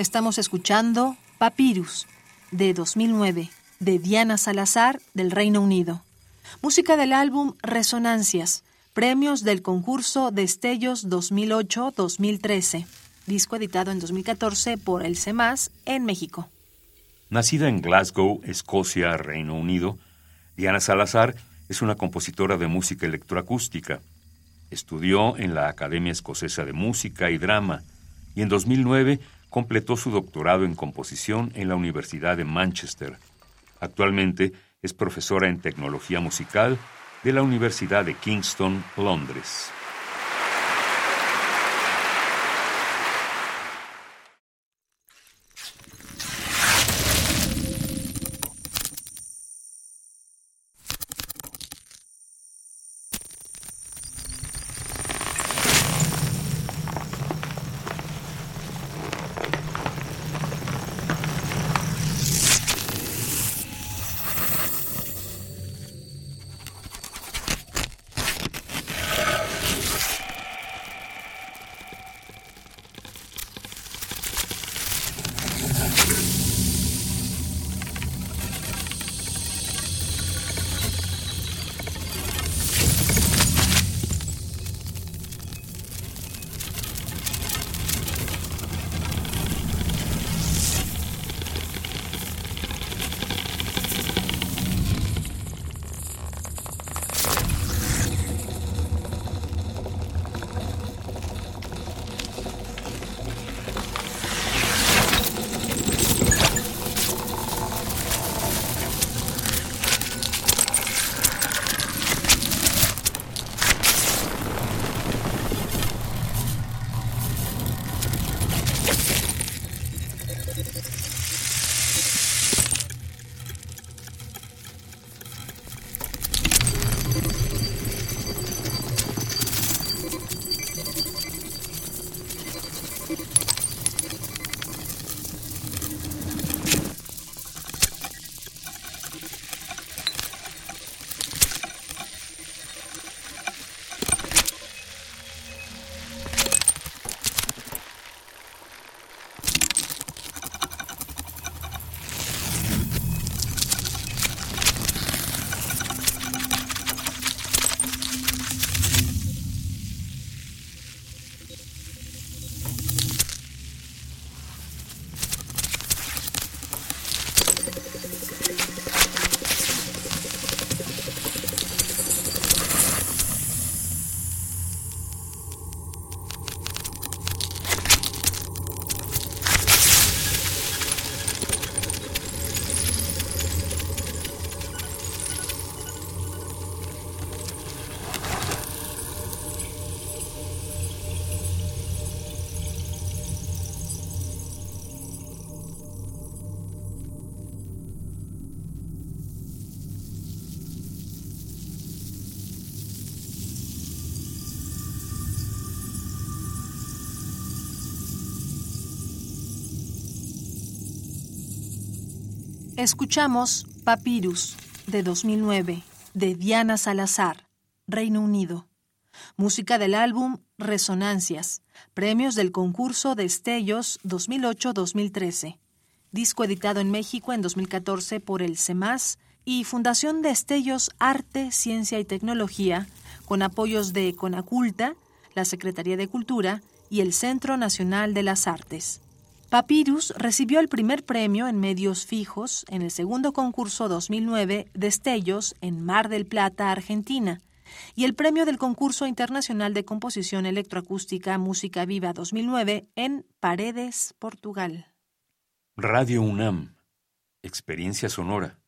Estamos escuchando Papyrus, de 2009, de Diana Salazar, del Reino Unido. Música del álbum Resonancias, premios del concurso Destellos 2008-2013, disco editado en 2014 por el CEMAS en México. Nacida en Glasgow, Escocia, Reino Unido, Diana Salazar es una compositora de música electroacústica. Estudió en la Academia Escocesa de Música y Drama y en 2009 completó su doctorado en composición en la Universidad de Manchester. Actualmente es profesora en tecnología musical de la Universidad de Kingston, Londres. Escuchamos Papyrus de 2009 de Diana Salazar, Reino Unido. Música del álbum Resonancias, premios del concurso Destellos 2008-2013. Disco editado en México en 2014 por el CEMAS y Fundación Destellos Arte, Ciencia y Tecnología, con apoyos de Conaculta, la Secretaría de Cultura y el Centro Nacional de las Artes. Papyrus recibió el primer premio en medios fijos en el segundo concurso 2009 Destellos en Mar del Plata, Argentina, y el premio del concurso internacional de composición electroacústica Música Viva 2009 en Paredes, Portugal. Radio UNAM. Experiencia sonora.